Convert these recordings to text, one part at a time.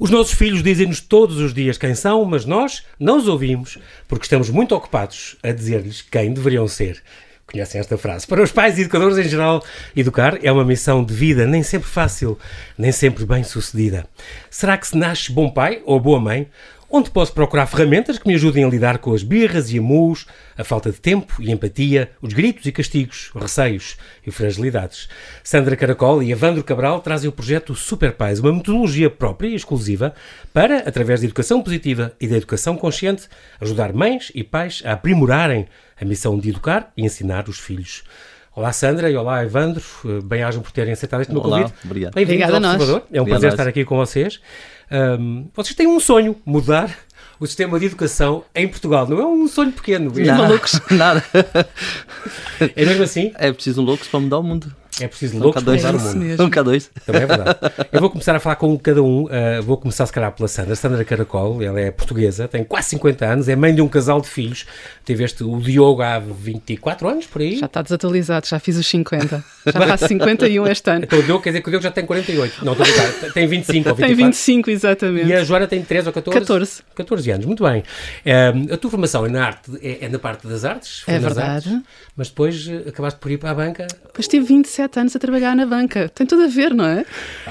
Os nossos filhos dizem-nos todos os dias quem são, mas nós não os ouvimos porque estamos muito ocupados a dizer-lhes quem deveriam ser. Conhecem esta frase? Para os pais e educadores em geral, educar é uma missão de vida nem sempre fácil, nem sempre bem sucedida. Será que se nasce bom pai ou boa mãe? Onde posso procurar ferramentas que me ajudem a lidar com as birras e amus, a falta de tempo e empatia, os gritos e castigos, receios e fragilidades. Sandra Caracol e Evandro Cabral trazem o projeto Super Pais, uma metodologia própria e exclusiva para, através da educação positiva e da educação consciente, ajudar mães e pais a aprimorarem a missão de educar e ensinar os filhos. Olá Sandra e olá Evandro, bem-ajam por terem aceitado este meu olá, convite. Obrigado. Bem-vindos ao Observador, é um Obrigado prazer estar aqui com vocês. Um, vocês têm um sonho, mudar o sistema de educação em Portugal. Não é um sonho pequeno. Não, malucos. Nada. É mesmo assim? É preciso loucos para mudar o mundo. É preciso loucos para mudar o mundo. Mesmo. Um K2. Também é verdade. Eu vou começar a falar com cada um. Uh, vou começar, se calhar, pela Sandra. Sandra Caracol, ela é portuguesa, tem quase 50 anos, é mãe de um casal de filhos. Teve este, o Diogo há 24 anos, por aí. Já está desatualizado, já fiz os 50. Já faço 51 este ano. Então o Diogo quer dizer que o Diogo já tem 48. Não, estou a brincar. Tem 25 ou 24. Tem 25, exatamente. E a Joana tem 13 ou 14? 14. 14 anos, muito bem. Um, a tua formação é na, arte, é, é na parte das artes? É verdade. Artes, mas depois uh, acabaste por ir para a banca. Depois tive 27 anos a trabalhar na banca. Tem tudo a ver, não é?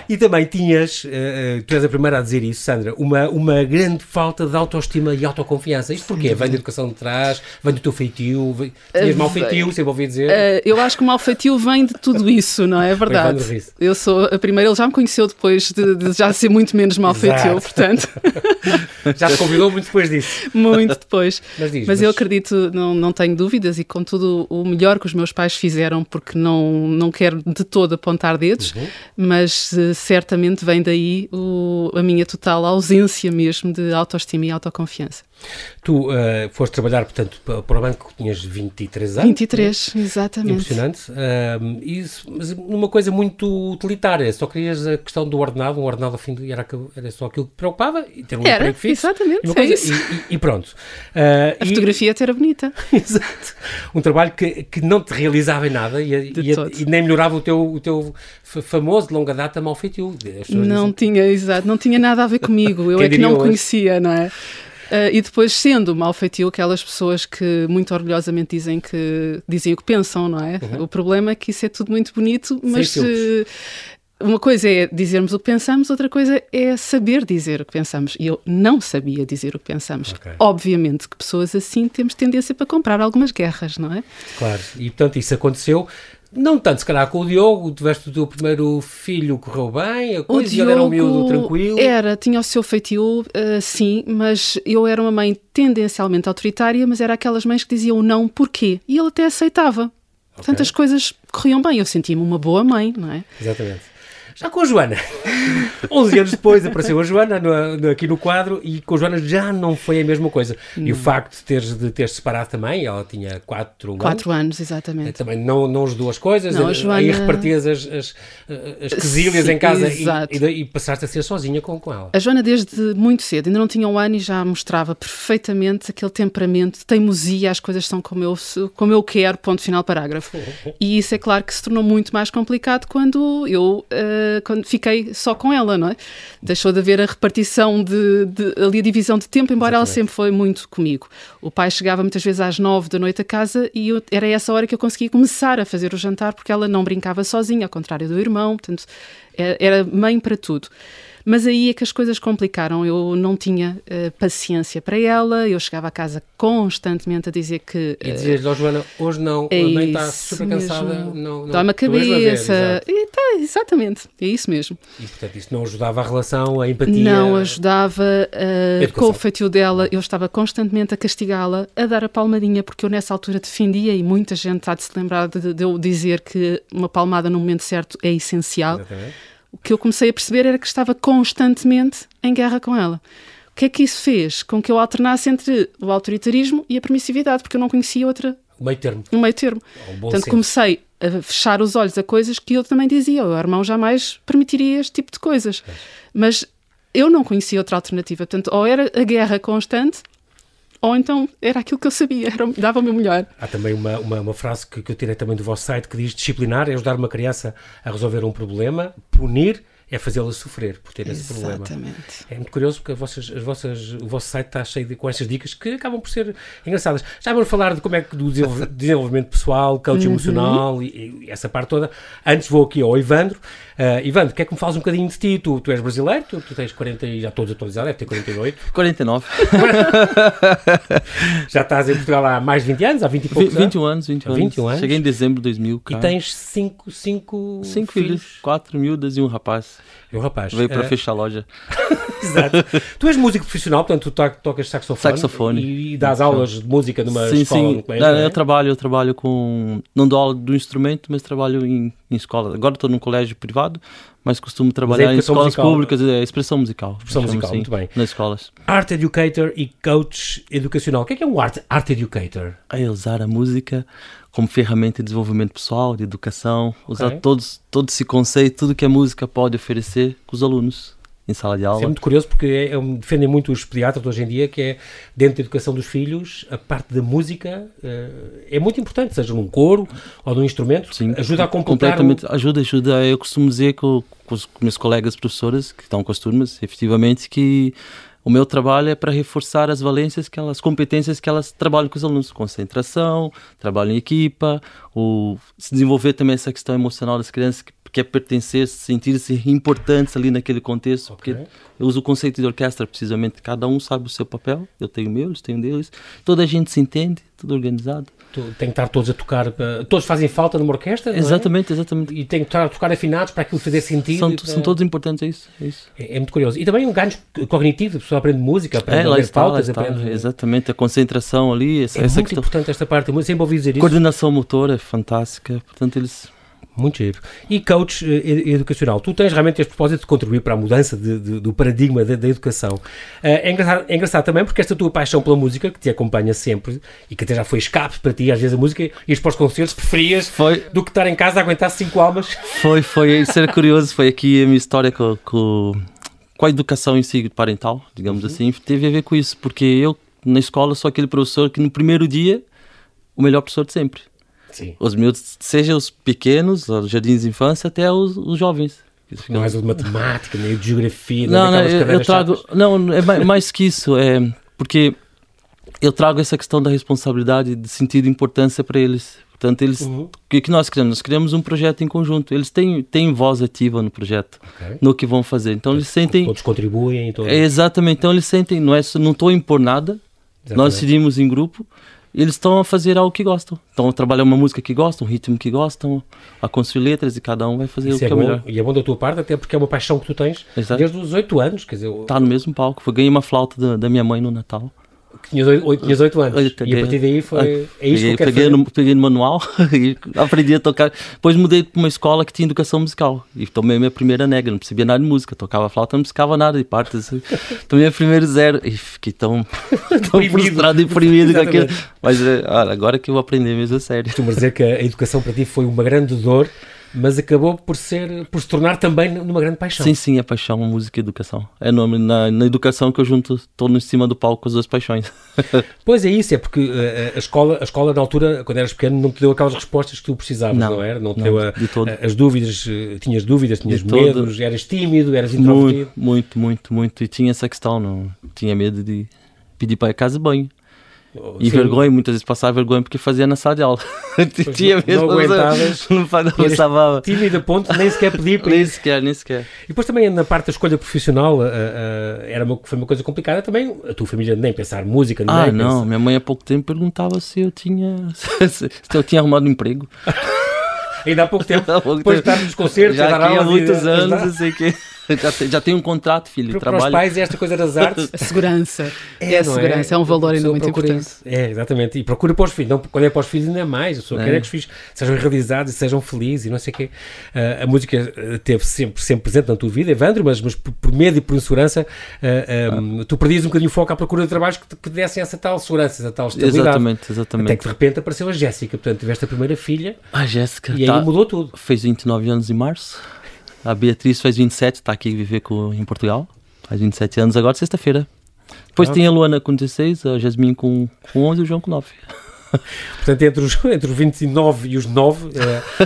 E também tinhas, uh, tu és a primeira a dizer isso, Sandra, uma, uma grande falta de autoestima e autoconfiança. Isto porquê? Vem da educação de trás, vem do teu feitio, vem, tinhas uh, mau feitio, sempre ouvi dizer. Uh, eu acho que o mau feitio vem de tudo isso, não é? É verdade. Eu sou a primeira, ele já me conheceu depois de, de já ser muito menos mau feitio, portanto. já te convidou muito depois disso. Muito depois. Mas, diz, mas, mas, eu acredito, não, não tenho dúvidas, e contudo, o melhor que os meus pais fizeram, porque não, não quero de todo apontar dedos, uhum. mas uh, certamente vem daí o, a minha total ausência mesmo de autoestima e autoconfiança. Tu uh, foste trabalhar, portanto, para o banco, tinhas 23 anos. 23, né? exatamente. Impressionante. Uh, isso, mas uma coisa muito utilitária, só querias a questão do ordenado, um ordenado ao fim do era, era só aquilo que te preocupava, e ter um era, emprego fixo. Exatamente, e, é isso. E, e, pronto. Uh, a fotografia até era bonita. Exato. Um trabalho que, que não te realizava em nada e, e, nem melhorava o teu, o teu famoso de longa data mal feitio. Não tinha, exato, não tinha nada a ver comigo. Eu é que não conhecia, não é? Uh, e depois, sendo mal feitio, aquelas pessoas que muito orgulhosamente dizem que dizem o que pensam, não é? Uhum. O problema é que isso é tudo muito bonito, mas uh, uma coisa é dizermos o que pensamos, outra coisa é saber dizer o que pensamos. E eu não sabia dizer o que pensamos. Okay. Obviamente que pessoas assim temos tendência para comprar algumas guerras, não é? Claro, e portanto isso aconteceu não tanto, se calhar, com o Diogo, tiveste o teu primeiro filho, correu bem, a coisa, o Diogo era um miúdo tranquilo. Era, tinha o seu feitio, uh, sim, mas eu era uma mãe tendencialmente autoritária, mas era aquelas mães que diziam não, porquê? E ele até aceitava. Okay. Portanto, as coisas corriam bem, eu sentia-me uma boa mãe, não é? Exatamente. Já com a Joana. 11 anos depois apareceu a Joana no, no, aqui no quadro e com a Joana já não foi a mesma coisa. Hum. E o facto de teres, de teres separado também, ela tinha 4 anos. 4 anos, exatamente. Também não, não as coisas. Não, a Joana... Aí repartias as, as, as quesilhas Sim, em casa e, e, e, passaste a ser sozinha com, com ela. A Joana, desde muito cedo, ainda não tinha um ano e já mostrava perfeitamente aquele temperamento, teimosia, as coisas são como eu, como eu quero, ponto final, parágrafo. E isso é claro que se tornou muito mais complicado quando eu. Uh, quando fiquei só com ela, não é? Deixou de haver a repartição de, de ali a divisão de tempo, embora Exatamente. ela sempre foi muito comigo. O pai chegava muitas vezes às nove da noite a casa e eu, era essa hora que eu conseguia começar a fazer o jantar, porque ela não brincava sozinha, ao contrário do irmão, portanto, era, mãe para tudo. Mas aí é que as coisas complicaram. Eu não tinha uh, paciência para ela, eu chegava a casa constantemente a dizer que. Uh, e dizias, oh, Joana, hoje não, é a mãe está super cansada, não, não dá-me a cabeça. E, tá, exatamente, é isso mesmo. E portanto, isso não ajudava a relação, a empatia? Não ajudava. Uh, com o feitio dela, eu estava constantemente a castigá-la, a dar a palmadinha, porque eu nessa altura defendia, e muita gente há de se lembrar de, de eu dizer que uma palmada no momento certo é essencial. Exatamente o que eu comecei a perceber era que estava constantemente em guerra com ela. O que é que isso fez? Com que eu alternasse entre o autoritarismo e a permissividade, porque eu não conhecia outra. Um meio termo. Um meio termo. Um Portanto, senso. comecei a fechar os olhos a coisas que eu também dizia. O irmão jamais permitiria este tipo de coisas. É. Mas eu não conhecia outra alternativa. Portanto, ou era a guerra constante, ou então era aquilo que eu sabia, dava-me o melhor. Há também uma, uma, uma frase que, que, eu tirei também do vosso site que diz disciplinar é ajudar uma criança a resolver um problema, punir é fazê-la sofrer por ter esse problema. Exatamente. É muito curioso porque as vossas, as vossas, o vosso site está cheio de, com estas dicas que acabam por ser engraçadas. Já vamos falar de como é que do desenvolv- desenvolvimento pessoal, coach Uhum. emocional e, e essa parte toda. Antes vou aqui ao Ivandro. Uh, Ivandro, quer que me fales um bocadinho de ti? Tu, tu és brasileiro, tu, tu tens 40 e já todos atualizados, deve ter 48. 49. Já estás em Portugal há mais de 20 anos, há 20 e poucos anos. 21 anos, 21 anos. 21 anos? Cheguei em dezembro de 2000, E cara. tens 5 cinco, Cinco filhos, quatro miúdas e um rapaz. E um rapaz. Veio para Uh, fechar a loja. Exato. tu és músico profissional, portanto, tu to- tocas saxofone, Saxofone. E, e dás aulas de música numa sim, escola, sim. não é? Eu trabalho, eu trabalho com. Não dou aula do instrumento, mas trabalho em, em escola. Agora estou num colégio privado, mas costumo trabalhar em educação escolas musical. públicas, é expressão musical. Expressão musical, assim, muito bem. Nas escolas. Art Educator e Coach Educacional. O que é que é um Art, art Educator? É usar a música como ferramenta de desenvolvimento pessoal, de educação, usar Ok. todos, todo esse conceito, tudo que a música pode oferecer com os alunos em sala de Isso é aula. muito curioso porque é, é, defendem muito os pediatras hoje em dia que é, dentro da educação dos filhos, a parte da música eh, é muito importante, seja num coro ou num instrumento, Sim, ajuda a completar completamente. Ajuda, ajuda. Eu costumo dizer com, com os meus colegas professoras que estão com as turmas, efetivamente, que o meu trabalho é para reforçar as valências, que elas, as competências que elas trabalham com os alunos, concentração, trabalho em equipa, o se desenvolver também essa questão emocional das crianças que quer pertencer, sentir-se importantes ali naquele contexto, Ok. porque eu uso o conceito de orquestra precisamente, cada um sabe o seu papel, eu tenho o meu, eles têm o deles, toda a gente se entende, tudo organizado. Tem que estar todos a tocar, eh, todos fazem falta numa orquestra, é? Exatamente, exatamente. E tem que estar a tocar afinados para aquilo fazer sentido. São, para- são todos importantes, é isso. É, isso. É, é muito curioso. E também um ganho cognitivo, a pessoa aprende música, aprende é a ler está, pautas, está. aprende... Exatamente, a concentração ali, essa, É essa muito questão. importante esta parte, sempre ouvi dizer isso. Coordenação motora é fantástica, portanto eles... Muito giro. E coach eh, ed- educacional, tu tens realmente este propósito de contribuir para a mudança de- de- do paradigma da, da educação. Eh, é, engraçado, é engraçado também porque esta tua paixão pela música, que te acompanha sempre e que até já foi escape para ti, às vezes a música, ias para os concertos, preferias Foi, do que estar em casa a aguentar cinco almas. foi, foi, isso era curioso, foi aqui a minha história com, com, com a educação em si parental, digamos assim, teve a ver com isso, porque eu na escola sou aquele professor que no primeiro dia, o melhor professor de sempre. Sim. Os meus, seja os pequenos, os jardins de infância, até os, os jovens. Ficam- o de matemática, nem o de geografia, nem Não, não, eu, eu trago. chatas. Não, é mais, mais que isso. É porque eu trago essa questão da responsabilidade, de sentido de importância para eles. Portanto, eles. Uhum. O que, que nós criamos? Nós criamos um projeto em conjunto. Eles têm, têm voz ativa no projeto, Ok. no que vão fazer. Então, eles sentem. Todos contribuem. Todos... É, exatamente. Então, eles sentem. Não, é, não estou a impor nada. Nós Exatamente. decidimos em grupo. Eles estão a fazer algo que gostam. Estão a trabalhar uma música que gostam, um ritmo que gostam, a construir letras e cada um vai fazer o Isso que é é, bom, melhor. e é bom da tua parte, até porque é uma paixão que tu tens Exato. desde os 8 anos, quer dizer, Tá no mesmo palco. Foi, ganhei uma flauta da, da minha mãe no Natal. Tinhas 8, tinhas oito anos. Olha, e a peguei- partir daí foi. É isto que eu peguei, quero peguei, no, peguei no manual e aprendi a tocar. Depois mudei para uma escola que tinha educação musical. E tomei a minha primeira negra, não percebia nada de música. Tocava flauta, não musicava nada de partes. tomei a primeira zero. E fiquei tão, tão frustrado e deprimido com aquilo. Mas é, olha, agora que eu vou aprender mesmo a sério. Costumas dizer que a educação para ti foi uma grande dor, mas acabou por, ser, por se tornar também numa grande paixão. Sim, sim, a paixão, música e educação. É nome na, na educação que eu junto, estou em cima do palco com as duas paixões. Pois é isso, é porque uh, a, escola, a escola na altura, quando eras pequeno, não te deu aquelas respostas que tu precisavas, não, Não, era? Não te não, deu a- todo. a- as dúvidas, eh, tinhas dúvidas, tinhas De todo. medos, eras tímido, eras introvertido. Muito, muito, muito, muito. E tinha essa questão, não tinha medo de pedir para casa banho. E Sim, vergonha, muitas vezes passava vergonha porque fazia na sala de aula. tinha não- medo. não aguentavas. Não, não passava. Tímido a ponto nem sequer pedir para Nem sequer, nem sequer. E depois também na parte da escolha profissional, uh, uh, era uma, foi uma coisa complicada também. A tua família nem pensar música, Ah, nem não. pensar- Minha mãe há pouco tempo perguntava se eu tinha. se eu tinha arrumado um emprego. Ainda há pouco tempo, Há pouco depois de estar nos concertos, a Já dar aqui há muitos a- anos, eu sei que. Já, te- já tenho um contrato, filho, de Para, para os trabalho. pais, esta coisa das artes A segurança. É, a não segurança, é, um valor A ainda muito importante. isso. É, exatamente. E procura para os filhos. Não, quando é para os filhos, ainda é mais. A pessoa É. quer é que os filhos sejam realizados e sejam felizes e não sei o quê. Ah, a música ah, teve sempre, sempre presente na tua vida, Evandro, mas, mas por, por medo e por insegurança, ah, ah, tu perdias um bocadinho o foco à procura de trabalhos que, te- que dessem essa tal segurança, essa tal estabilidade. Exatamente, Até exatamente. que de repente apareceu a Jéssica. Portanto, tiveste a primeira filha A Jéssica e aí tá- mudou tudo. fez 29 anos em março. A Beatriz faz 27, está aqui a viver com, em Portugal. Faz 27 anos agora, sexta-feira. Depois Ah. tem a Luana com 16, a Jasmine com, com 11 e o João com 9. Portanto, entre os, entre os 29 e os 9, uh,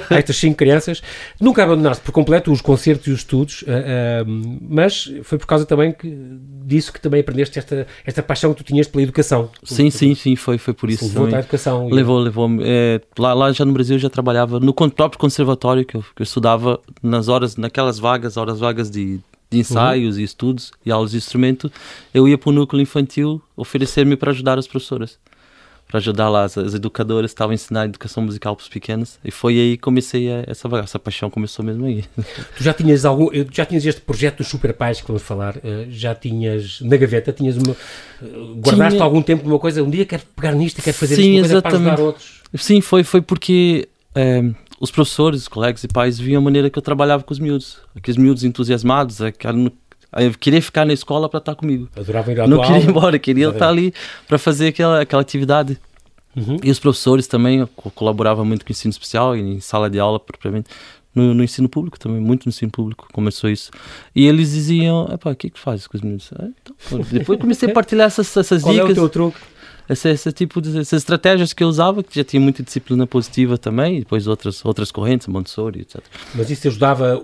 estas 5 crianças, nunca abandonaste por completo os concertos e os estudos, uh, uh, mas foi por causa também que, disso que também aprendeste esta, esta paixão que tu tinhas pela educação. Sim, sim, sim, foi, foi por isso. Levou-te à educação. Levou, levou. É, lá, lá já no Brasil já trabalhava no próprio conservatório que eu, que eu estudava nas horas, naquelas vagas, horas vagas de de ensaios uhum. e estudos e aulas de instrumento, eu ia para o núcleo infantil oferecer-me para ajudar as professoras, para ajudar lá as, as educadoras que estavam a ensinar educação musical para os pequenos. E foi aí que comecei a, essa essa paixão começou mesmo aí. Tu já tinhas algum, já tinhas este projeto dos Super Pais que vamos falar, eh, já tinhas na gaveta, tinhas uma, eh, guardaste Tinha... algum tempo uma coisa, um dia quero pegar nisto e quero fazer Sim, isto, para ajudar outros. Sim, foi, foi porque é, os professores, os colegas e pais viam a maneira que eu trabalhava com os miúdos. Aqueles miúdos entusiasmados, aquele, eu queria ficar na escola para estar comigo. Adorava ir à Não queria ir embora, queria estar ali para fazer aquela, aquela atividade. Uhum. E os professores também colaboravam muito com o ensino especial e em sala de aula propriamente. No, no, ensino público também, muito no ensino público começou isso. E eles diziam, o que que fazes com os meninos? Ah, então, depois comecei a partilhar essas, essas Qual dicas. é o teu truque? Esse, esse tipo de essas estratégias que eu usava, que já tinha muita disciplina positiva também, e depois outras, outras correntes, Montessori, etc. Mas isso ajudava,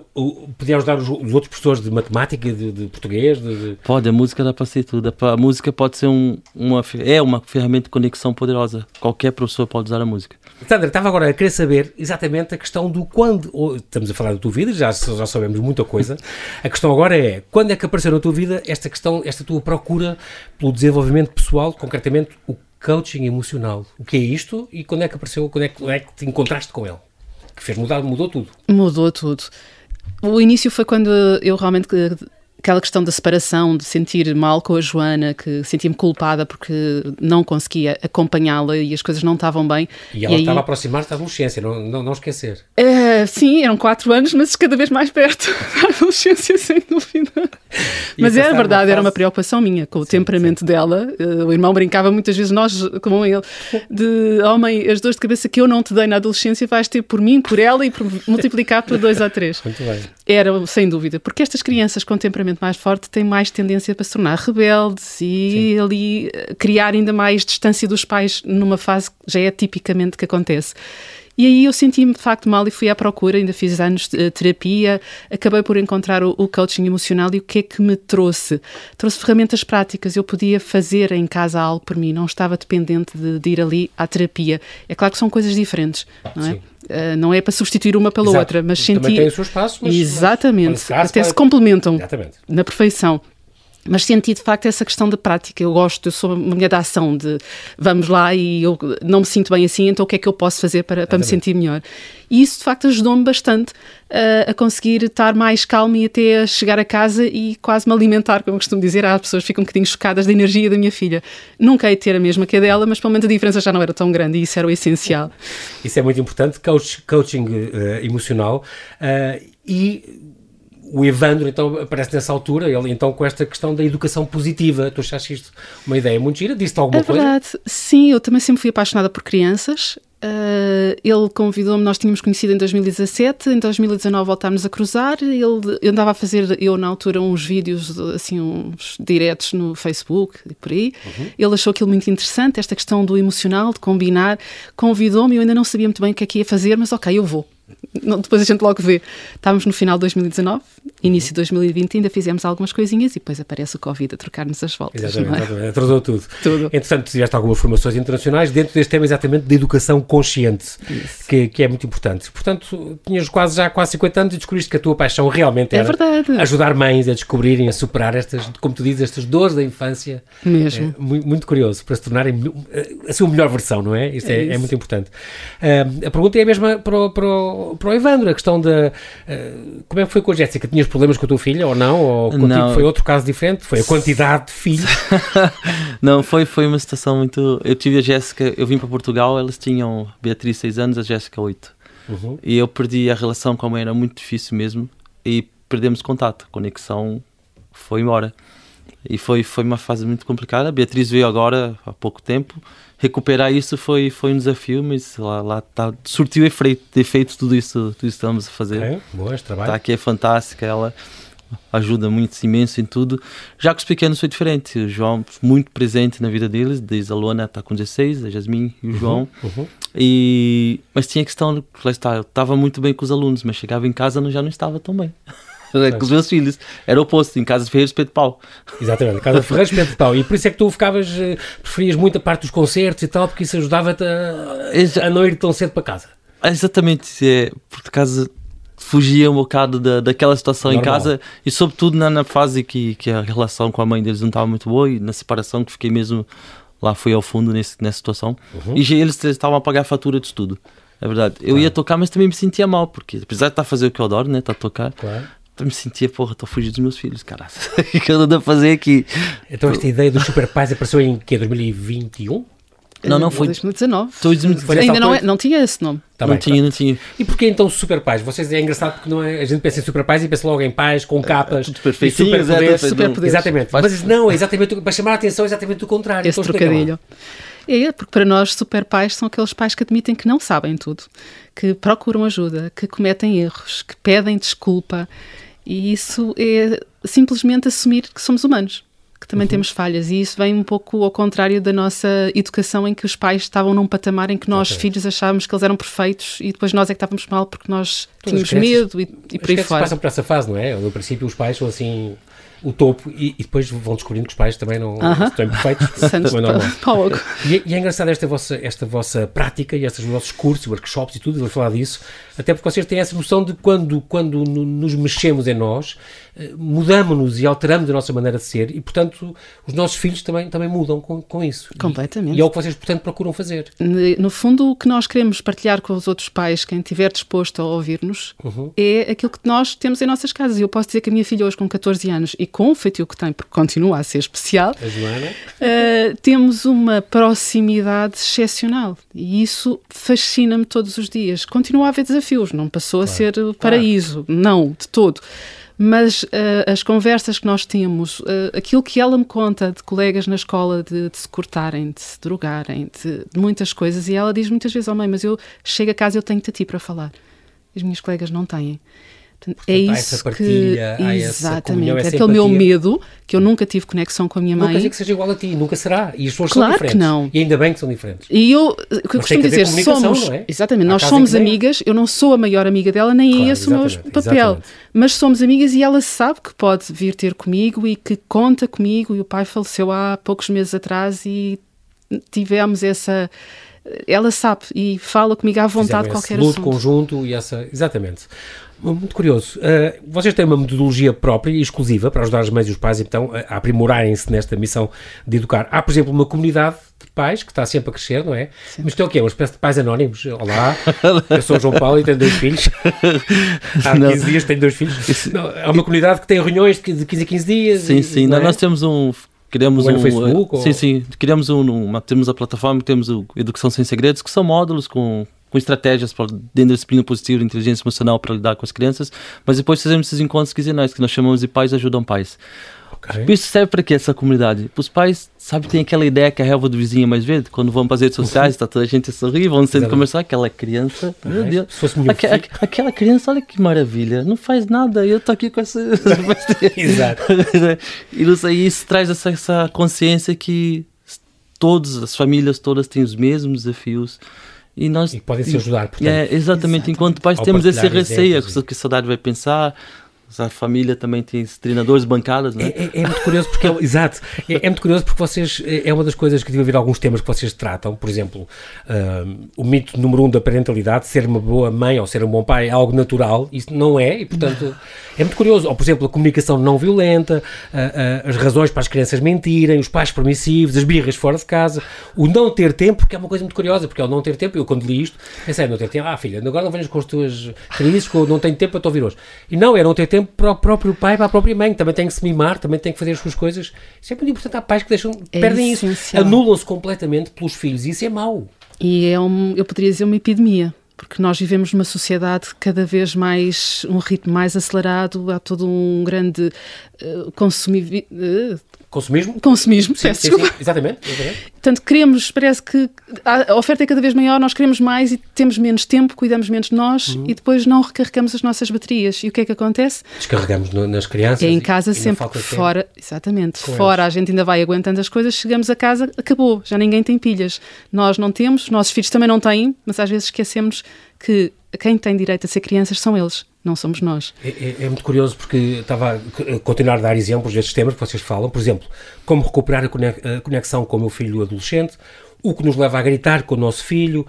podia ajudar os, os outros professores de matemática, de, de português? De, de... Pode, a música dá para ser tudo. A música pode ser um, uma, é uma ferramenta de conexão poderosa. Qualquer professor pode usar a música. Sandra, estava agora a querer saber exatamente a questão do quando, estamos a falar da tua vida, já, já sabemos muita coisa, a questão agora é, quando é que apareceu na tua vida esta questão, esta tua procura pelo desenvolvimento pessoal, concretamente coaching emocional. O que é isto e quando é que apareceu, quando é que, quando é que te encontraste com ele? Que fez mudar, mudou tudo. Mudou tudo. O início foi quando eu realmente aquela questão da separação, de sentir mal com a Joana, que sentia-me culpada porque não conseguia acompanhá-la e as coisas não estavam bem. E ela e estava aí... a aproximar-se da adolescência, não, não, não esquecer. É, sim, eram quatro anos, mas cada vez mais perto da adolescência, sem dúvida. mas é verdade, fase... era uma preocupação minha com o sim, temperamento sim. dela. Uh, o irmão brincava muitas vezes, nós, como ele, de homem, oh, as dores de cabeça que eu não te dei na adolescência vais ter por mim, por ela e por multiplicar por dois ou três. Muito bem. Era, sem dúvida, porque estas crianças com temperamento mais forte têm mais tendência para se tornar rebeldes e Sim. ali eh, criar ainda mais distância dos pais numa fase que já é tipicamente que acontece. E aí eu senti-me de facto mal e fui à procura, ainda fiz anos de terapia, acabei por encontrar o, o, coaching emocional e o que é que me trouxe? Trouxe ferramentas práticas, eu podia fazer em casa algo por mim, não estava dependente de, de ir ali à terapia. É claro que são coisas diferentes, não é? Uh, não é para substituir uma pela Exato. outra, mas senti. Também tem o seu espaço, mas. Exatamente, mas, até se complementam Exatamente. na perfeição. Mas senti de facto essa questão da prática. Eu gosto, eu sou uma mulher da ação, de vamos lá e eu não me sinto bem assim, então o que é que eu posso fazer para, para me sentir melhor? E isso de facto ajudou-me bastante uh, a conseguir estar mais calma e até a chegar a casa e quase me alimentar, como eu costumo dizer. Há pessoas que ficam um bocadinho chocadas da energia da minha filha. Nunca hei de ter a mesma que a dela, mas pelo menos a diferença já não era tão grande e isso era o essencial. Isso é muito importante, coach, coaching uh, emocional. Uh, e o Evandro então aparece nessa altura, ele então com esta questão da educação positiva. Tu achaste isto uma ideia muito gira? Disse-te alguma é verdade. coisa? Sim, eu também sempre fui apaixonada por crianças. Uh, ele convidou-me, nós tínhamos conhecido em 2017, em 2019 voltámos a cruzar. Ele eu andava a fazer, eu na altura, uns vídeos, assim, uns diretos no Facebook e por aí. Uhum. Ele achou aquilo muito interessante, esta questão do emocional, de combinar. Convidou-me, eu ainda não sabia muito bem o que é que ia fazer, mas ok, eu vou depois a gente logo vê. Estávamos no final de 2019, início de 2020, ainda fizemos algumas coisinhas e depois aparece o Covid a trocar-nos as voltas. Exatamente, é? exatamente. atrasou tudo. tudo. Entretanto, tiveste algumas formações internacionais dentro deste tema exatamente de educação consciente, que, que, é muito importante. Portanto, tinhas quase já quase 50 anos e descobriste que a tua paixão realmente é era é ajudar mães a descobrirem, a superar estas, como tu dizes, estas dores da infância. Mesmo. É, muito, muito, curioso, para se tornarem a sua melhor versão, não é? Isso é, é, é muito importante. Uh, a pergunta é a mesma para o, para o para o Evandro, a questão da. Uh, como é que foi com a Jéssica? Tinhas problemas com a tua filha ou não? Ou contigo não. foi outro caso diferente? Foi a quantidade de filhos? não, foi, foi uma situação muito. Eu tive a Jéssica, eu vim para Portugal, elas tinham Beatriz 6 anos, a Jéssica 8. Uhum. E eu perdi a relação com a mãe, era muito difícil mesmo. E perdemos contato, a conexão foi embora. E foi, foi uma fase muito complicada. A Beatriz veio agora há pouco tempo recuperar isso foi, foi um desafio, mas lá, lá tá, surtiu efeito, efeito tudo isso, tudo isso estamos a fazer. É, boas, trabalho. Está aqui, é fantástica ela. ajuda muito imenso em tudo. Já com os pequenos foi diferente. O João muito presente na vida deles, desde a Luana está com 16, a Jasmine e o João. Uhum, uhum. E mas tinha questão, lá está, eu estava muito bem com os alunos, mas chegava em casa já não estava tão bem. com os meus filhos. Era o oposto, em casa de Ferreiros Pedro Pau. Exatamente, casa de Ferreiros Pedro Pau. E por isso é que tu ficavas, eh, preferias muito a parte dos concertos e tal, porque isso ajudava-te a, a não ir tão cedo para casa. Exatamente, é, por causa fugia um bocado da, daquela situação Normal. em casa e sobretudo na, na, fase que, que a relação com a mãe deles não estava muito boa e na separação que fiquei mesmo lá fui ao fundo nesse, nessa situação uhum. e eles estavam a pagar a fatura de estudo é verdade eu ia tocar mas também me sentia mal porque apesar de estar a fazer o que eu adoro né estar a tocar claro. Me sentia porra estou a fugir dos meus filhos caralho o que eu ando a fazer aqui então esta ideia dos super pais apareceu em que 2021 não, não foi. 2019. 2019. Ainda não, é, não tinha esse nome. Tá não bem, tinha, não tinha. E porquê então Super Pais? Vocês é engraçado porque não é, a gente pensa em Super Pais e pensa logo em pais com capas. Tudo perfeito. Super poderes. Super poderes. Exatamente. Mas não, é exatamente para chamar a atenção é exatamente o contrário. Esse então, trocadilho. É, porque para nós super pais são aqueles pais que admitem que não sabem tudo, que procuram ajuda, que cometem erros, que pedem desculpa. E isso é simplesmente assumir que somos humanos que também uhum. temos falhas e isso vem um pouco ao contrário da nossa educação em que os pais estavam num patamar em que nós okay. filhos achávamos que eles eram perfeitos e depois nós é que estávamos mal porque nós Todas tínhamos medo e, e por aí fora. passam por essa fase, não é? No princípio os pais são assim o topo e, e, depois vão descobrindo que os pais também não uh -huh. estão perfeitos. Santos é normal. E, e, é engraçado esta vossa, esta vossa prática e estes vossos cursos, workshops e tudo, vou falar disso, até porque vocês têm essa noção de quando, quando nos mexemos em nós, eh, mudamos-nos e alteramos a nossa maneira de ser e, portanto, os nossos filhos também, também mudam com, com isso. Completamente. E, e é o que vocês, portanto, procuram fazer. No fundo, o que nós queremos partilhar com os outros pais, quem estiver disposto a ouvir-nos, uhum. é aquilo que nós temos em nossas casas. E eu posso dizer que a minha filha hoje, com 14 anos, e com o feitio que tem, porque continua a ser especial, uh, temos uma proximidade excepcional. E isso fascina-me todos os dias. Continua a haver desafios, não passou claro. a ser o paraíso, claro. não, de todo mas uh, as conversas que nós temos, uh, aquilo que ela me conta de colegas na escola de, de se cortarem, de se drogarem, de, de, muitas coisas, e ela diz muitas vezes, oh mãe, mas eu chego a casa e eu tenho-te a ti para falar. As minhas colegas não têm. Portanto, é isso partilha, que exatamente, essa aquele meu medo que eu nunca tive conexão com a minha mãe. Não quer dizer que seja igual a ti, nunca será. E as pessoas claro são diferentes. que não. E ainda bem que são diferentes. E eu, que costumo dizer, somos, é? exatamente, nós somos amigas. Eu não sou a maior amiga dela, nem claro, é esse o meu papel. Exatamente. Mas somos amigas e ela sabe que pode vir ter comigo e que conta comigo. E o pai faleceu há poucos meses atrás e tivemos essa ela sabe e fala comigo à vontade qualquer luto assunto. conjunto e essa exatamente muito curioso. Uh, vocês têm uma metodologia própria e exclusiva para ajudar as mães e os pais, então, a aprimorarem-se nesta missão de educar. Há, por exemplo, uma comunidade de pais que está sempre a crescer, não é? Sim. Mas isto é o quê? Uma espécie de pais anónimos. Olá, eu sou o João Paulo e tenho dois filhos. Há 15 não. dias tenho dois filhos. Não, há uma comunidade que tem reuniões de 15 a 15 dias. Sim, e, sim. Não, é? Nós temos um criamos um, um Facebook, sim, ou... sim, criamos um, uma, temos a plataforma, temos o Educação Sem Segredos, que são módulos com com estratégias dentro da disciplina positiva, inteligência emocional para lidar com as crianças, mas depois fazemos esses encontros quinzenais, que nós chamamos de Pais Ajudam Pais. Okay. Isso serve para quê, essa comunidade? Para os pais, sabe, tem aquela ideia que a relva do vizinho é mais verde? Quando vão para as redes sociais, está toda a gente a sorrir, vão sendo conversar, aquela criança, meu Deus, Aque, aquela criança, olha que maravilha, não faz nada, eu estou aqui com essa... Exato. e não sei, isso traz essa, essa consciência que todas as famílias todas têm os mesmos desafios, e, nós, e podem se ajudar, portanto. É, exatamente, exatamente. enquanto pais temos esse receio, o que a saudade vai pensar, a família também tem treinadores bancadas, não é? É, é, é muito curioso porque, exato, é, é, muito curioso porque vocês, é, é uma das coisas que devia haver alguns temas que vocês tratam, por exemplo, uh, o mito número um da parentalidade, ser uma boa mãe ou ser um bom pai é algo natural, isso não é, e portanto é muito curioso. Ou, por exemplo, a comunicação não violenta, uh, uh, as razões para as crianças mentirem, os pais permissivos, as birras fora de casa, o não ter tempo, que é uma coisa muito curiosa, porque ao não ter tempo, eu quando li isto, pensei, não ter tempo, ah filha, agora não venhas com as tuas crises, que eu não tenho tempo para te ouvir hoje. E não, é não ter tempo tempo para o próprio pai, para a própria mãe, também tem que se mimar, também tem que fazer as suas coisas. Isso é muito importante. Há pais que deixam, é perdem essencial. isso, anulam-se completamente pelos filhos, isso é mau. E é, um, eu poderia dizer, uma epidemia porque nós vivemos numa sociedade cada vez mais um ritmo mais acelerado, há todo um grande uh, Consumismo? Consumismo, Sim, peço sim, desculpa. sim, exatamente, exatamente. Portanto, queremos, parece que a oferta é cada vez maior, nós queremos mais e temos menos tempo, cuidamos menos de nós Uhum. e depois não recarregamos as nossas baterias. E o que é que acontece? Descarregamos no- nas crianças. É em e- casa e sempre tempo. fora, exatamente, Com fora a gente ainda vai aguentando as coisas, chegamos a casa, acabou, já ninguém tem pilhas. Nós não temos, os nossos filhos também não têm, mas às vezes esquecemos que quem tem direito a ser crianças são eles, não somos nós. É, é- é muito curioso porque estava a continuar a dar exemplos destes temas que vocês falam. Por exemplo, como recuperar a cone- a conexão com o meu filho adolescente, o que nos leva a gritar com o nosso filho,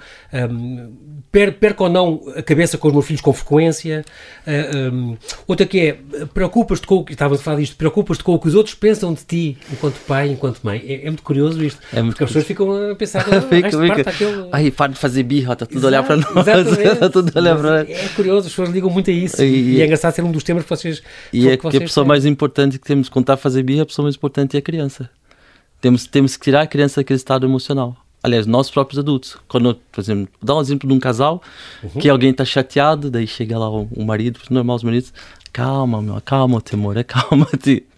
hum, per, perco ou não a cabeça com os meus filhos com frequência. ah, hum, outra que é, preocupas-te com o que, estava a falar disto, preocupas-te com o que os outros pensam de ti, enquanto pai, enquanto mãe. É, é muito curioso isto. É muito porque as pessoas ficam a pensar, ah, Fica, aquele... Ai, para de fazer birra, está tudo a olhar para nós. Está tudo a olhar para nós. É curioso, as pessoas ligam muito a isso. E- E, é engraçado ser um dos temas que vocês. E é que que a pessoa têm. mais importante que temos que contar a fazer birra, a pessoa mais importante é a criança. Temos, temos que tirar a criança daquele estado emocional. Aliás, nós próprios adultos. Quando, por exemplo, dá um exemplo de um casal que alguém está chateado, daí chega lá o, o marido, normal os maridos, calma, meu, acalma-te, amor, acalma-te.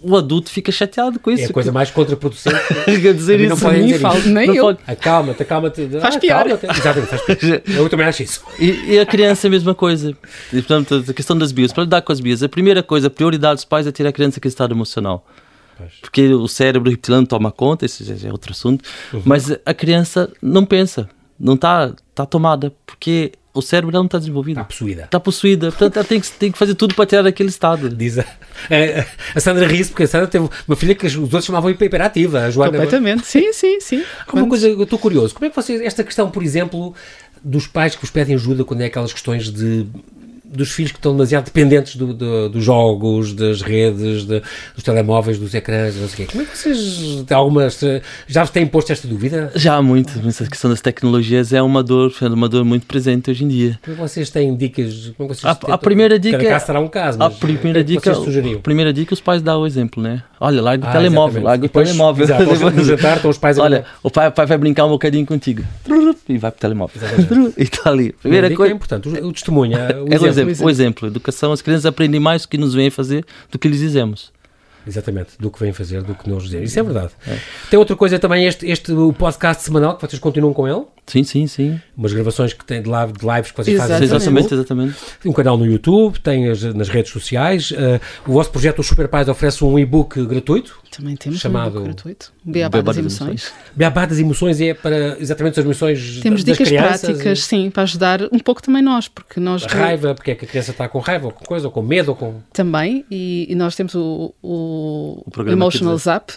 O adulto fica chateado com isso. É a coisa mais contraproducente. Quer dizer A mim não isso. podem Nem dizer falo, isto. nem Não eu. pode. Acalma-te, acalma-te. Faz Ah, pior. calma-te. Exatamente, faz pior. Eu também acho isso. E, e a criança é a mesma coisa. E, portanto, a questão das bias, para lidar com as bias, a primeira coisa, a prioridade dos pais é tirar a criança daquele estado emocional. Pois. Porque o cérebro reptiliano toma conta, esse já é outro assunto, mas a criança não pensa, não está tá tomada, porque o cérebro não está desenvolvido. Está possuída. Está possuída, portanto ela tem que, tem que fazer tudo para tirar daquele estado. Diz a, a, a Sandra ri porque a Sandra teve uma filha que os outros chamavam hiperativa. A Joana. Completamente, sim, sim, sim. Uma coisa, eu estou curioso. Como é que vocês, esta questão, por exemplo, dos pais que vos pedem ajuda quando é aquelas questões de dos filhos que estão demasiado dependentes do, do- dos jogos, das redes, de- dos telemóveis, dos ecrãs, não sei o quê. Como é que vocês, têm algumas, já vos têm posto esta dúvida? Já há muito, mas a questão das tecnologias é uma dor, é uma dor muito presente hoje em dia. Como é que vocês têm dicas? Como é que vocês A- a primeira dica Cada é- caso será um caso, A primeira é dica, a primeira dica os pais dão o exemplo, né? Olha, larga o Ah, telemóvel, exatamente. larga o Depois, telemóvel. exato, no jantar estão os pais Olha, o pai, o pai vai brincar um bocadinho contigo. E vai para o telemóvel. E está ali. Primeira dica é coisa. importante, o, testemunho, o É o exemplo. exemplo, o exemplo. Educação, as crianças aprendem mais o que nos vêm fazer do que lhes dizemos. Exatamente, do que vêm fazer, do que nos dizer. Isso é verdade. Tem outra coisa também, este, este o podcast semanal, que vocês continuam com ele, Sim, sim, sim. umas gravações que têm de, live, de lives que vocês fazem. no Exatamente. Exatamente, exatamente. Tem um canal no YouTube, tem as, nas redes sociais. eh, o vosso projeto, os Super Pais, oferece um e-book gratuito. Também temos Chamado- um gratuito. Beabá das emoções. Beabá das emoções é para exatamente as emoções Temos das dicas crianças. práticas, sim, para ajudar um pouco também nós, porque nós A raiva, porque é que a criança está com raiva, ou com coisa, ou com medo, ou com... também, e, e nós temos o, o, O Emotional Zap,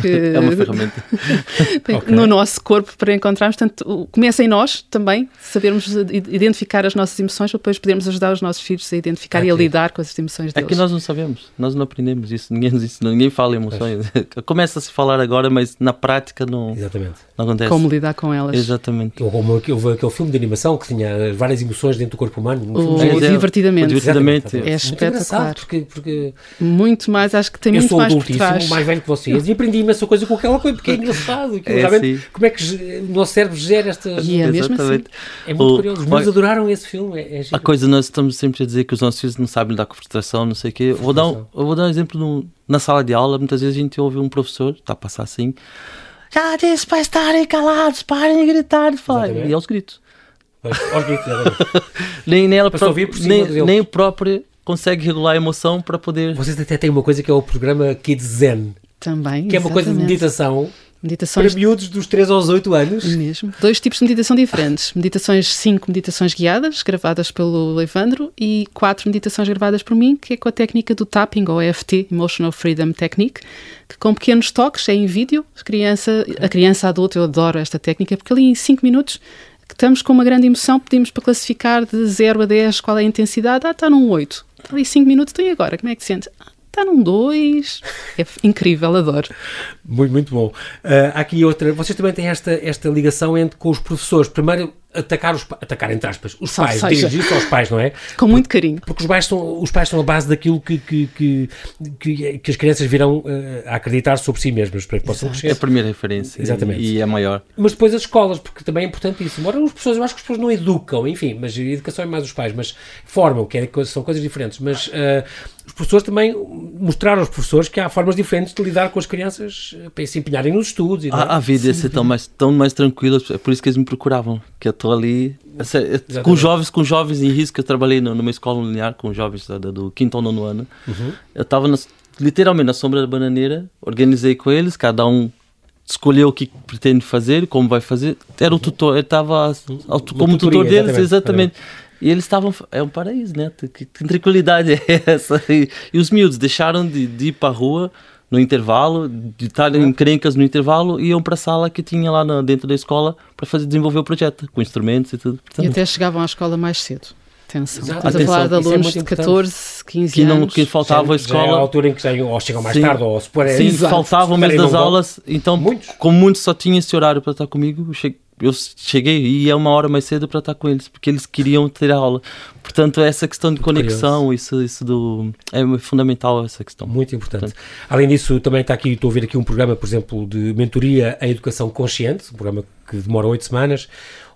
que É uma ferramenta. Ok. no nosso corpo para encontrarmos. Portanto, começa em nós também, sabermos identificar as nossas emoções para depois podermos ajudar os nossos filhos a identificar e a lidar com as emoções É deles. que nós não sabemos, nós não aprendemos isso, ninguém nos ensinou, ninguém fala emoções. Começa a se falar agora, mas na prática não, Exatamente. não acontece. Como lidar com elas. Exatamente. Ou como houve aquele filme de animação que tinha várias emoções dentro do corpo humano. Um O é- divertidamente. o divertidamente. Exatamente, É Muito espetacular. porque, porque Muito mais, acho que tem eu muito sou mais por adultíssimo, trás. mais velho que vocês, e aprendi imensa coisa com aquela coisa, porque é engraçado. aquilo É, como é que o nosso cérebro gera estas... E é mesmo assim. Exatamente. É muito O- curioso. Os meus adoraram esse filme. É, é. A coisa, nós estamos sempre a dizer que os nossos filhos não sabem lidar com frustração, não sei o quê. Vou dar um, eu vou dar um exemplo num- na sala de aula. Muitas vezes a gente ouve um professor, está a passar assim, já disse para estarem calados, parem de gritar. Exatamente. E aos gritos. Nem, nem, ela Para se pró- ouvir por cima nem, nem o próprio consegue regular a emoção para poder. Vocês até têm uma coisa que é o programa Kids Zen, Também. que é uma coisa de exatamente. meditação para Meditações miúdos dos 3 aos 8 anos. Mesmo. Dois tipos de meditação diferentes. Meditações, cinco meditações guiadas, gravadas pelo Evandro, e quatro meditações gravadas por mim, que é com a técnica do tapping, ou EFT, Emotional Freedom Technique, que com pequenos toques, é em vídeo, a criança, a criança a adulto, eu adoro esta técnica, porque ali em cinco minutos que estamos com uma grande emoção, pedimos para classificar de 0 a 10 qual é a intensidade. Ah, está num 8. Ali 5 minutos, então e agora? Como é que se sente? Ah, está num 2. É incrível, adoro. Muito, muito bom. Há aqui outra. Vocês também têm esta, esta ligação entre, com os professores. Primeiro, atacar, os, atacar entre aspas, os Só pais, dirigir-se aos pais, não é? Com muito carinho. Porque os pais são, os pais são a base daquilo que, que, que, que, que as crianças virão eh, a acreditar sobre si mesmas para que possam É a crescer. primeira referência Exatamente. e é maior. Mas depois as escolas, porque também é importante isso. Embora as pessoas, eu acho que as pessoas não educam, enfim, mas a educação é mais os pais, mas formam, que é, são coisas diferentes. Mas eh, os professores também mostraram aos professores que há formas diferentes de lidar com as crianças eh, para se empenharem nos estudos. Não é? A, a vida ia ser tão mais, tão mais tranquila, é por isso que eles me procuravam. Que eu estou ali. eu- Com jovens, com jovens em risco, eu trabalhei numa escola linear com jovens da- do quinto ao nono ano. Uhum. Eu estava literalmente na sombra da bananeira, organizei com eles, cada um escolheu o que pretende fazer, como vai fazer. Era o tutor, eu estava como tutor deles, exatamente. exatamente. E eles estavam. É um paraíso, né? Que, que tranquilidade é essa? E, e os miúdos deixaram de, de ir para a rua no intervalo, de estar em crencas no intervalo, e iam para a sala que tinha lá na- dentro da escola para fazer desenvolver o projeto, com instrumentos e tudo. E Portanto, até chegavam à escola mais cedo. Atenção. Exato. Estamos a falar de é alunos muito de importante. 14, 15 que não anos. que faltava a Já- já é a escola. altura em que já ou chegam mais Sim. tarde, ou se for Sim, Exato. faltava o mês Espera aí, das aulas, então, Muitos. como muitos só tinham esse horário para estar comigo, eu cheguei, eu cheguei e ia uma hora mais cedo para estar com eles, porque eles queriam ter a aula. Portanto, essa questão de conexão, isso, isso do. É fundamental essa questão. Muito importante. Além disso, também está aqui, estou a ver aqui um programa, por exemplo, de mentoria em educação consciente, um programa que demora oito semanas,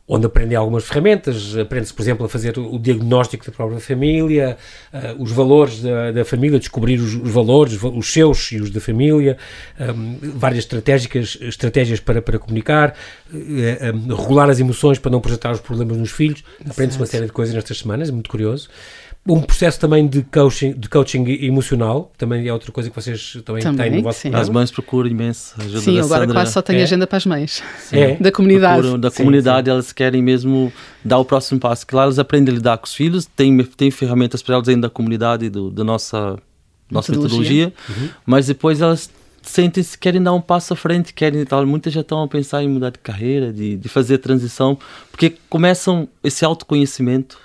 onde aprendem algumas ferramentas, aprende-se, por exemplo, a fazer o diagnóstico da própria família, eh, os valores da, da família, descobrir os, os valores, os seus e os da família, ehm, várias estratégicas, estratégias para, para comunicar, eh, ehm, regular as emoções para não projetar os problemas nos filhos, aprende-se uma série de coisas nestas semanas, é muito curioso. Um processo também de coaching, de coaching emocional, também é outra coisa que vocês também, Também, têm no vosso sim. As mães procuram imenso ajuda Sim, da agora Sandra. quase só tenho É. agenda para as mães. É. Da comunidade. procuram da Sim, comunidade, elas querem mesmo dar o próximo passo. Que lá elas aprendem a lidar com os filhos, tem, tem ferramentas para elas dentro da comunidade, do, da nossa, nossa Metodologia. metodologia, mas depois elas sentem-se, querem dar um passo à frente, querem tal. Muitas já estão a pensar em mudar de carreira, de, de fazer a transição, porque começam esse autoconhecimento,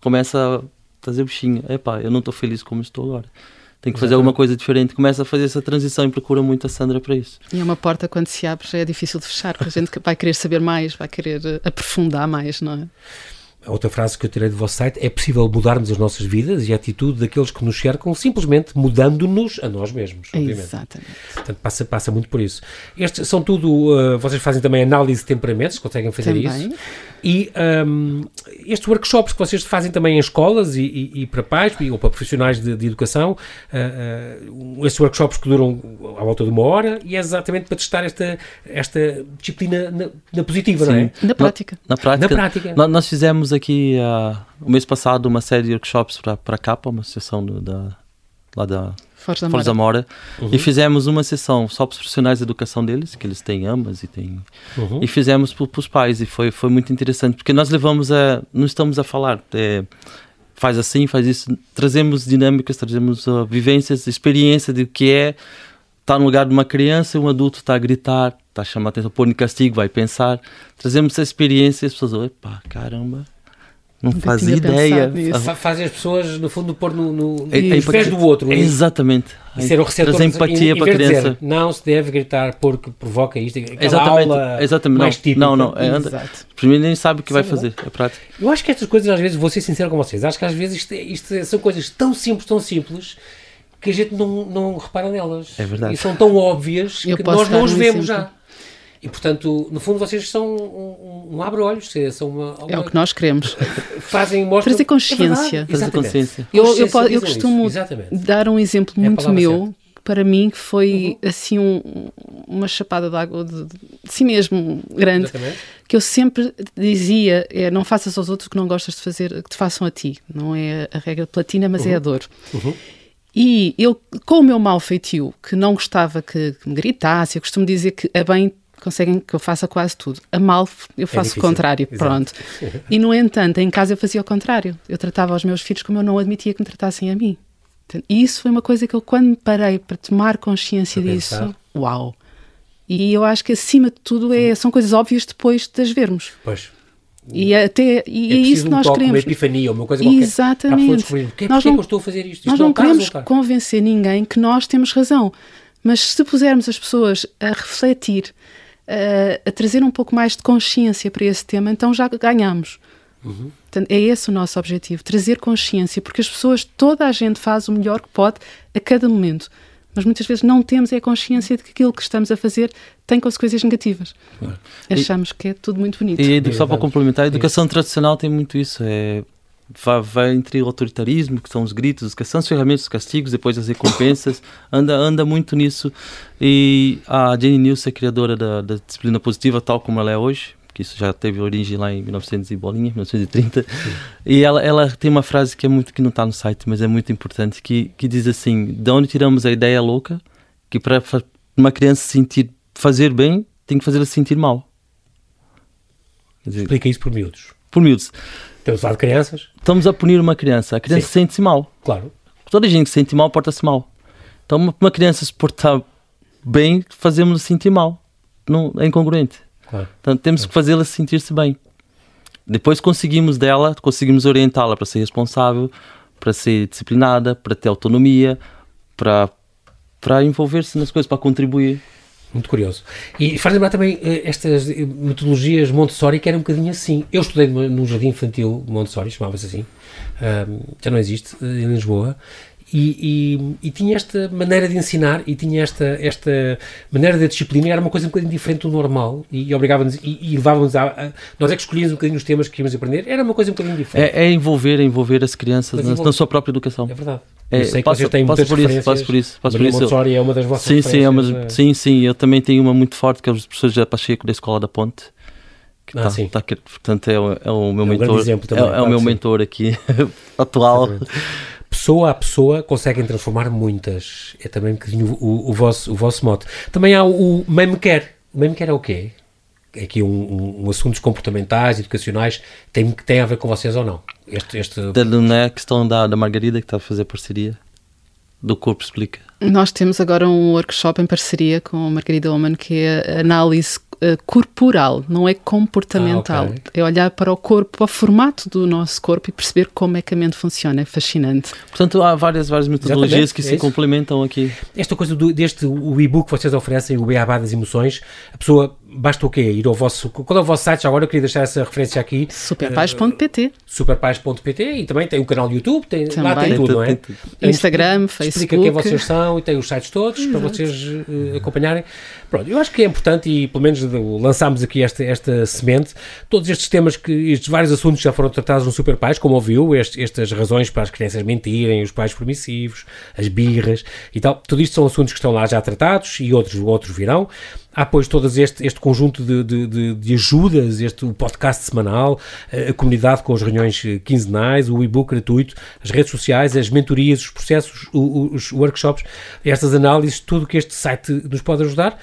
começa a trazer bichinho. Epá, eu não estou feliz como estou agora. Tenho que fazer alguma coisa diferente. Começa a fazer essa transição e procura muito a Sandra para isso. E é uma porta, quando se abre, já é difícil de fechar, porque a gente vai querer saber mais, vai querer eh, aprofundar mais, não é? Outra frase que eu tirei do vosso site é possível mudarmos as nossas vidas e a atitude daqueles que nos cercam simplesmente mudando-nos a nós mesmos, obviamente. Exatamente. Portanto, passa, passa muito por isso. Estes são tudo, uh, vocês fazem também análise de temperamentos, conseguem fazer Também. isso. E um, estes workshops que vocês fazem também em escolas e, e- e para pais e- ou para profissionais de, de educação, uh, uh, estes workshops que duram à volta de uma hora e é exatamente para testar esta, esta disciplina na, na positiva, não é? Na prática. Na prática, Na prática. nó- Nós, fizemos aqui ah, o mês passado uma série de workshops para para a capa, uma sessão do- da, lá da Força da Forza Mora. Mora, e fizemos uma sessão só para os profissionais de educação deles, que eles têm ambas e têm Uhum. e fizemos para os pais e foi foi muito interessante porque nós levamos a não estamos a falar é, faz assim faz isso trazemos dinâmicas trazemos ah, vivências experiência de o que é estar no lugar de uma criança e um adulto está a gritar está a chamar a atenção pôr no castigo vai pensar trazemos essa experiência e as pessoas epá caramba não Nunca fazia ideia Fazem as pessoas, no fundo, pôr no, no, É- é nos pés empatia- do outro. e- exatamente E ser o receptor trazer empatia em, para a vez de dizer, criança não se deve gritar porque provoca isto. Exatamente, aula exatamente. mais Não, típica. não, não, é-. Primeiro nem sabe o que vai Sim, fazer, é prático. Eu acho que estas coisas, às vezes, vou ser sincero com vocês, acho que às vezes isto, é- isto é- são coisas tão simples, tão simples, que a gente não, não repara nelas. É verdade. E são tão óbvias Eu que nós não os vemos exemplo. já. E, portanto, no fundo, vocês são um, um, um abre-olhos, são uma, É uma- o que nós queremos. fazem, mostram... Trazer consciência. É verdade, Trazer exatamente. consciência. Eu, eu, Consciência po- eu dizem costumo exatamente. dar um exemplo É muito meu, certa. Uhum. que para mim, que foi assim um- uma chapada de água de, de si mesmo grande, Exatamente. que eu sempre dizia, é não faças aos outros o que não gostas de fazer, que te façam a ti. Não é a regra platina, mas é a dor. Uhum. E eu, com o meu mau feitio, que não gostava que, que me gritasse, eu costumo dizer que a bem conseguem que eu faça quase tudo. A mal, eu faço o difícil. contrário, Exato. pronto. E, no entanto, em casa eu fazia o contrário. Eu tratava os meus filhos como eu não admitia que me tratassem a mim. E isso foi uma coisa que eu, quando me parei para tomar consciência Para disso, pensar. uau! E eu acho que, acima de tudo, é, são coisas óbvias depois de as vermos. Pois. E, até, e é, preciso isso que um nós toque, queremos. uma epifania, uma coisa qualquer. Para a Exatamente. descobrir, Porquê, Nós porquê não- que eu estou a fazer isto? Isto Nós não não a queremos resultar. convencer ninguém que nós temos razão, mas se pusermos as pessoas a refletir, a trazer um pouco mais de consciência para esse tema, então já ganhamos. Uhum. Portanto, é esse o nosso objetivo, trazer consciência, porque as pessoas, toda a gente faz o melhor que pode a cada momento. Mas muitas vezes não temos a consciência de que aquilo que estamos a fazer tem consequências negativas. Achamos e, que é tudo muito bonito. E só para complementar, a educação tradicional tem muito isso. É, vai, vai, entre o autoritarismo, que são os gritos, que são as ferramentas, os castigos, depois as recompensas, anda, anda muito nisso. E a Jenny Nilsson, criadora da, da disciplina positiva, tal como ela é hoje, que isso já teve origem lá em 1900 e bolinha, 1930. Sim. E ela, ela tem uma frase que é muito que não está no site, mas é muito importante, que, que diz assim: de onde tiramos a ideia louca que para uma criança sentir fazer bem tem que fazer-a sentir mal. Dizer, Explica isso por miúdos. Por miúdos. A falar de crianças. Estamos a punir uma criança. A criança sente-se mal. Claro. Toda a gente que sente mal porta-se mal. Então, uma criança se portar bem, fazemos-la sentir mal. Não, é incongruente. Claro. Portanto, temos que fazê-la sentir-se bem. Depois conseguimos dela, conseguimos orientá-la para ser responsável, para ser disciplinada, para ter autonomia, para, para envolver-se nas coisas, para contribuir. Muito curioso. E faz lembrar também uh, estas metodologias Montessori que eram um bocadinho assim. Eu estudei num jardim infantil Montessori, chamava-se assim, já não existe, uh, em Lisboa, e, e, e, tinha esta maneira de ensinar e tinha esta, esta maneira de disciplina, era uma coisa um bocadinho diferente do normal e, obrigava-nos e, e levava-nos a, a, Nós é que escolhíamos um bocadinho os temas que queríamos aprender, era uma coisa um bocadinho diferente. É, é envolver, é envolver as crianças na, na, sua própria educação. É verdade. É, eu sei que passo, vocês têm muitas por isso, passo por isso, passo por isso. Montessori é uma das vossas sim, sim, é uma, sim, sim, eu também tenho uma muito forte que é os professores da Pacheco da Escola da Ponte. Que ah, tá, sim. Tá, portanto, é, o, é o meu é mentor. Um também, é, é o meu mentor aqui atual. Pessoa a pessoa conseguem transformar muitas. É também um bocadinho o, o, vosso, o vosso mote. Também há o, o Meme Quer. O Meme Quer é o quê? É aqui um, um, um assuntos comportamentais, educacionais, tem, tem a ver com vocês ou não? Este, este... Não é a questão da, da Margarida que está a fazer parceria? Do Corpo Explica? Nós temos agora um workshop em parceria com a Margarida Oman, que é análise uh, corporal, não é comportamental. Ah, okay. É olhar para o corpo, para o formato do nosso corpo e perceber como é que a mente funciona. É fascinante. Portanto, há várias, várias metodologias Exatamente, que é se isso. complementam aqui. Esta coisa do, deste o e-book que vocês oferecem, o Beabá das Emoções, a pessoa basta o quê? Ir ao vosso. Qual é o vosso site? Agora eu queria deixar essa referência aqui. Superpais.pt. Uh, superpais.pt e também tem o canal do YouTube, tem, lá tem tudo, não é? Instagram, Facebook. Explica quem vocês são e tem os sites todos Exato. para vocês uh, acompanharem. Pronto, eu acho que é importante e pelo menos lançámos aqui esta, esta semente. Todos estes temas, que estes vários assuntos já foram tratados no Superpais, como ouviu, este, estas razões para as crianças mentirem, os pais permissivos, as birras e tal. Tudo isto são assuntos que estão lá já tratados e outros, outros virão. Há, pois, todo este, este conjunto de, de, de, de ajudas, este o podcast semanal, a comunidade com as reuniões quinzenais, o e-book gratuito, as redes sociais, as mentorias, os processos, os workshops, estas análises, tudo que este site nos pode ajudar.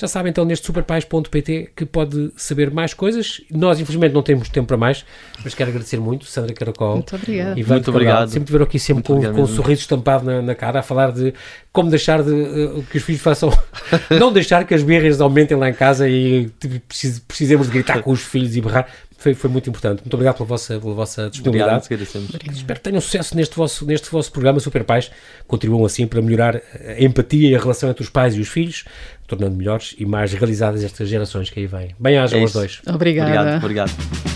Já sabem então neste superpais.pt que pode saber mais coisas. Nós, infelizmente, não temos tempo para mais, mas quero agradecer muito, Sandra Caracol. Muito obrigada. E muito obrigado. Sempre te ver aqui sempre com, com um sorriso estampado na, na, cara, a falar de como deixar de, uh, que os filhos façam. não deixar que as berras aumentem lá em casa e tipo, precisemos de gritar com os filhos e berrar. Foi, foi, muito importante. Muito obrigado pela vossa, pela vossa disponibilidade. Obrigado, Espero que tenham sucesso neste vosso, neste vosso programa Super Pais. Contribuam assim para melhorar a empatia e a relação entre os pais e os filhos, tornando melhores e mais realizadas estas gerações que aí vêm. Bem-ajam é os dois. Obrigada. Obrigado. obrigado.